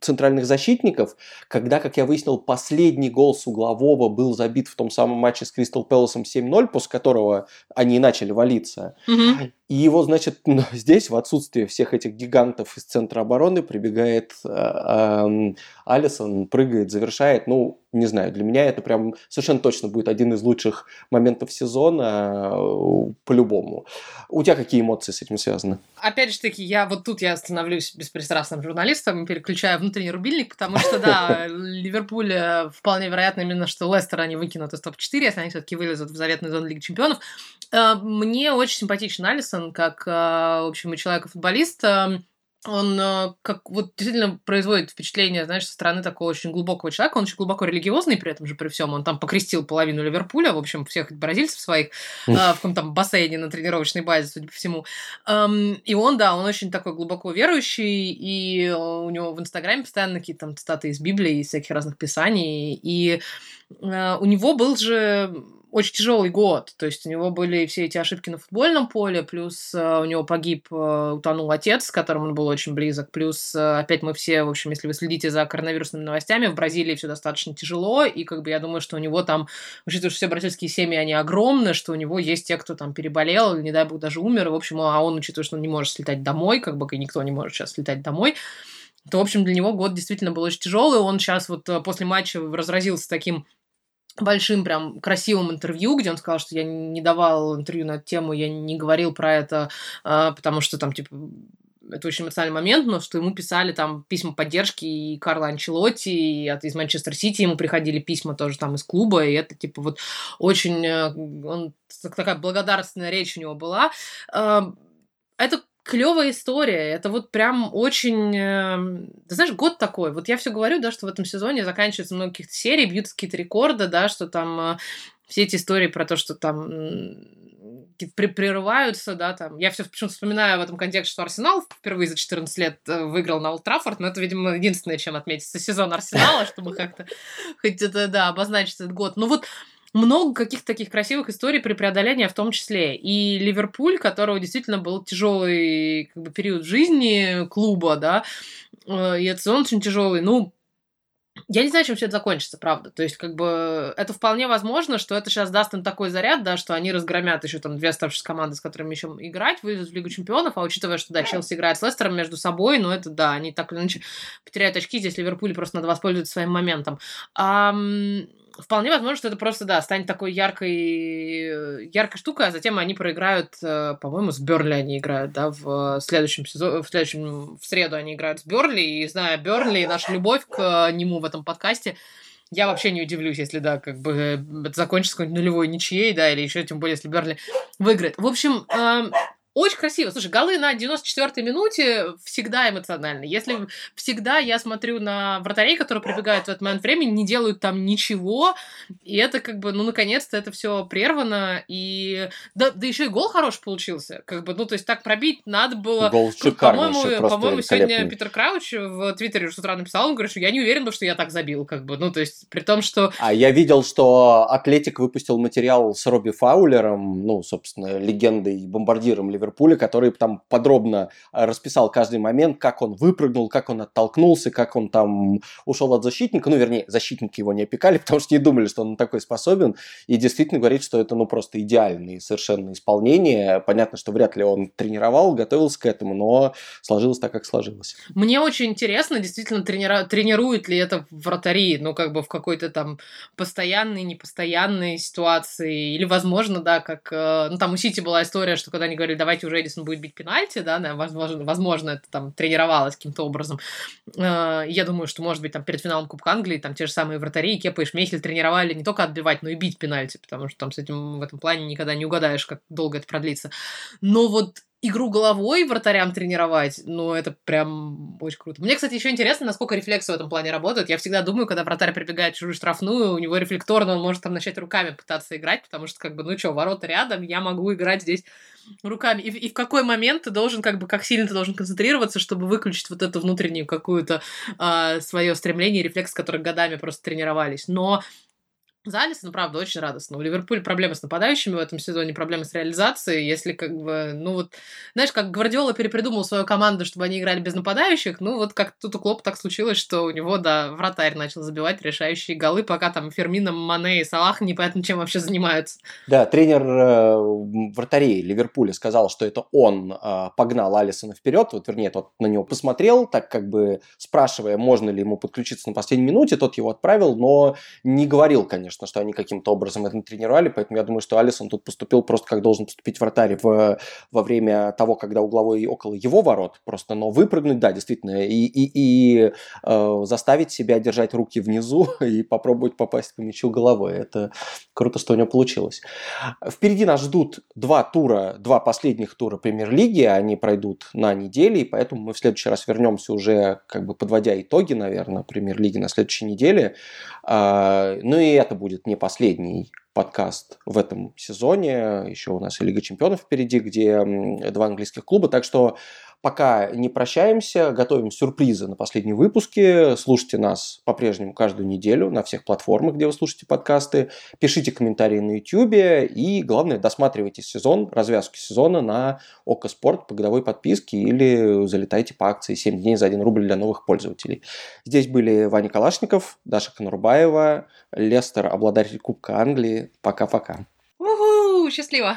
центральных защитников, когда, как я выяснил, последний гол с углового был забит в том самом матче с Кристал Пэласом 7-0, после которого они начали валиться. Mm-hmm. И его, значит, здесь, в отсутствие всех этих гигантов из центра обороны, прибегает э, э, Алисон, прыгает, завершает. Ну, не знаю, для меня это прям совершенно точно будет один из лучших моментов сезона э, по-любому. У тебя какие эмоции с этим связаны? Опять же таки, я вот тут я становлюсь беспристрастным журналистом и переключаю внутренний рубильник, потому что, да, Ливерпуль э, вполне вероятно именно, что Лестер они выкинут из топ-4, если они все-таки вылезут в заветную зону Лиги Чемпионов. Э, мне очень симпатичен Алисон, как, в общем, и человек-футболист он э, как вот действительно производит впечатление, знаешь, со стороны такого очень глубокого человека. Он очень глубоко религиозный при этом же, при всем. Он там покрестил половину Ливерпуля, в общем, всех бразильцев своих э, в каком-то там бассейне на тренировочной базе, судя по всему. Эм, и он, да, он очень такой глубоко верующий, и у него в Инстаграме постоянно какие-то там цитаты из Библии, из всяких разных писаний. И э, у него был же очень тяжелый год. То есть у него были все эти ошибки на футбольном поле, плюс э, у него погиб, э, утонул отец, с которым он был очень близок, плюс э, опять мы все, в общем, если вы следите за коронавирусными новостями, в Бразилии все достаточно тяжело, и как бы я думаю, что у него там, учитывая, что все бразильские семьи, они огромны, что у него есть те, кто там переболел, не дай бог, даже умер, в общем, а он, учитывая, что он не может слетать домой, как бы и никто не может сейчас слетать домой, то, в общем, для него год действительно был очень тяжелый. Он сейчас вот после матча разразился таким большим прям красивым интервью, где он сказал, что я не давал интервью на эту тему, я не говорил про это, а, потому что там, типа, это очень эмоциональный момент, но что ему писали там письма поддержки и Карла Анчелотти, и от, из Манчестер Сити ему приходили письма тоже там из клуба, и это типа вот очень... Э, он, такая благодарственная речь у него была. А, это клевая история. Это вот прям очень... Э, ты знаешь, год такой. Вот я все говорю, да, что в этом сезоне заканчивается много каких-то серий, бьют какие-то рекорды, да, что там э, все эти истории про то, что там прерываются, да, там. Я все почему-то вспоминаю в этом контексте, что Арсенал впервые за 14 лет э, выиграл на Олд но это, видимо, единственное, чем отметится сезон Арсенала, чтобы как-то хоть это, да, обозначить этот год. Ну вот много каких-то таких красивых историй при преодолении в том числе. И Ливерпуль, которого действительно был тяжелый как бы, период жизни клуба, да, э, и этот сезон очень тяжелый. Ну, я не знаю, чем все это закончится, правда. То есть, как бы, это вполне возможно, что это сейчас даст им такой заряд, да, что они разгромят еще там две оставшиеся команды, с которыми еще играть, выйдут в Лигу Чемпионов, а учитывая, что, да, Челси играет с Лестером между собой, ну, это, да, они так или иначе потеряют очки, здесь Ливерпуль просто надо воспользоваться своим моментом. А, вполне возможно, что это просто, да, станет такой яркой, яркой штукой, а затем они проиграют, э, по-моему, с Берли они играют, да, в следующем сезоне, в следующем, в среду они играют с Берли, и зная Берли и нашу любовь к нему в этом подкасте, я вообще не удивлюсь, если, да, как бы это закончится какой-нибудь нулевой ничьей, да, или еще, тем более, если Берли выиграет. В общем, э, очень красиво. Слушай, голы на 94-й минуте всегда эмоциональны. Если всегда я смотрю на вратарей, которые прибегают в этот момент времени, не делают там ничего, и это как бы, ну, наконец-то это все прервано, и да, да еще и гол хороший получился. Как бы, ну, то есть так пробить надо было. Гол По-моему, по-моему сегодня Питер Крауч в Твиттере с утра написал, он говорит, что я не уверен, что я так забил, как бы, ну, то есть при том, что... А я видел, что Атлетик выпустил материал с Робби Фаулером, ну, собственно, легендой бомбардиром Ливерпуля, Ливерпуля, который там подробно э, расписал каждый момент, как он выпрыгнул, как он оттолкнулся, как он там ушел от защитника. Ну, вернее, защитники его не опекали, потому что не думали, что он такой способен. И действительно говорит, что это ну просто идеальное совершенно исполнение. Понятно, что вряд ли он тренировал, готовился к этому, но сложилось так, как сложилось. Мне очень интересно, действительно, тренира... тренирует ли это вратари, ну, как бы в какой-то там постоянной, непостоянной ситуации. Или, возможно, да, как... Э, ну, там у Сити была история, что когда они говорили, давайте уже Эдисон будет бить пенальти, да, возможно, возможно это там тренировалось каким-то образом. Э, я думаю, что, может быть, там перед финалом Кубка Англии там те же самые вратари, Кепа и Шмейхель тренировали не только отбивать, но и бить пенальти, потому что там с этим в этом плане никогда не угадаешь, как долго это продлится. Но вот игру головой вратарям тренировать, ну, это прям очень круто. Мне, кстати, еще интересно, насколько рефлексы в этом плане работают. Я всегда думаю, когда вратарь прибегает в чужую штрафную, у него рефлекторно, он может там начать руками пытаться играть, потому что, как бы, ну что, ворота рядом, я могу играть здесь руками. И, и в какой момент ты должен, как бы, как сильно ты должен концентрироваться, чтобы выключить вот эту внутреннюю какую-то а, свое стремление, рефлекс, который годами просто тренировались. Но за Алиса, ну, правда, очень радостно. У Ливерпуля проблемы с нападающими в этом сезоне, проблемы с реализацией. Если, как бы, ну, вот, знаешь, как Гвардиола перепридумал свою команду, чтобы они играли без нападающих, ну, вот как тут у Клопа так случилось, что у него, да, вратарь начал забивать решающие голы, пока там Фермино, Мане и Салах непонятно чем вообще занимаются. Да, тренер э, вратарей Ливерпуля сказал, что это он э, погнал Алисона вперед, вот, вернее, тот на него посмотрел, так как бы спрашивая, можно ли ему подключиться на последней минуте, тот его отправил, но не говорил, конечно, конечно, что они каким-то образом это тренировали, поэтому я думаю, что Алисон тут поступил просто как должен поступить вратарь в, во время того, когда угловой около его ворот, просто, но выпрыгнуть, да, действительно, и, и, и э, заставить себя держать руки внизу и попробовать попасть по мячу головой. Это круто, что у него получилось. Впереди нас ждут два тура, два последних тура премьер-лиги, они пройдут на неделе, и поэтому мы в следующий раз вернемся уже, как бы подводя итоги, наверное, премьер-лиги на следующей неделе. А, ну и это будет не последний подкаст в этом сезоне. Еще у нас и Лига чемпионов впереди, где два английских клуба. Так что Пока не прощаемся, готовим сюрпризы на последние выпуски. Слушайте нас по-прежнему каждую неделю на всех платформах, где вы слушаете подкасты. Пишите комментарии на YouTube и, главное, досматривайте сезон, развязки сезона на ОКО Спорт по годовой подписке или залетайте по акции 7 дней за 1 рубль для новых пользователей. Здесь были Ваня Калашников, Даша Конурбаева, Лестер, обладатель Кубка Англии. Пока-пока. Уху, счастливо!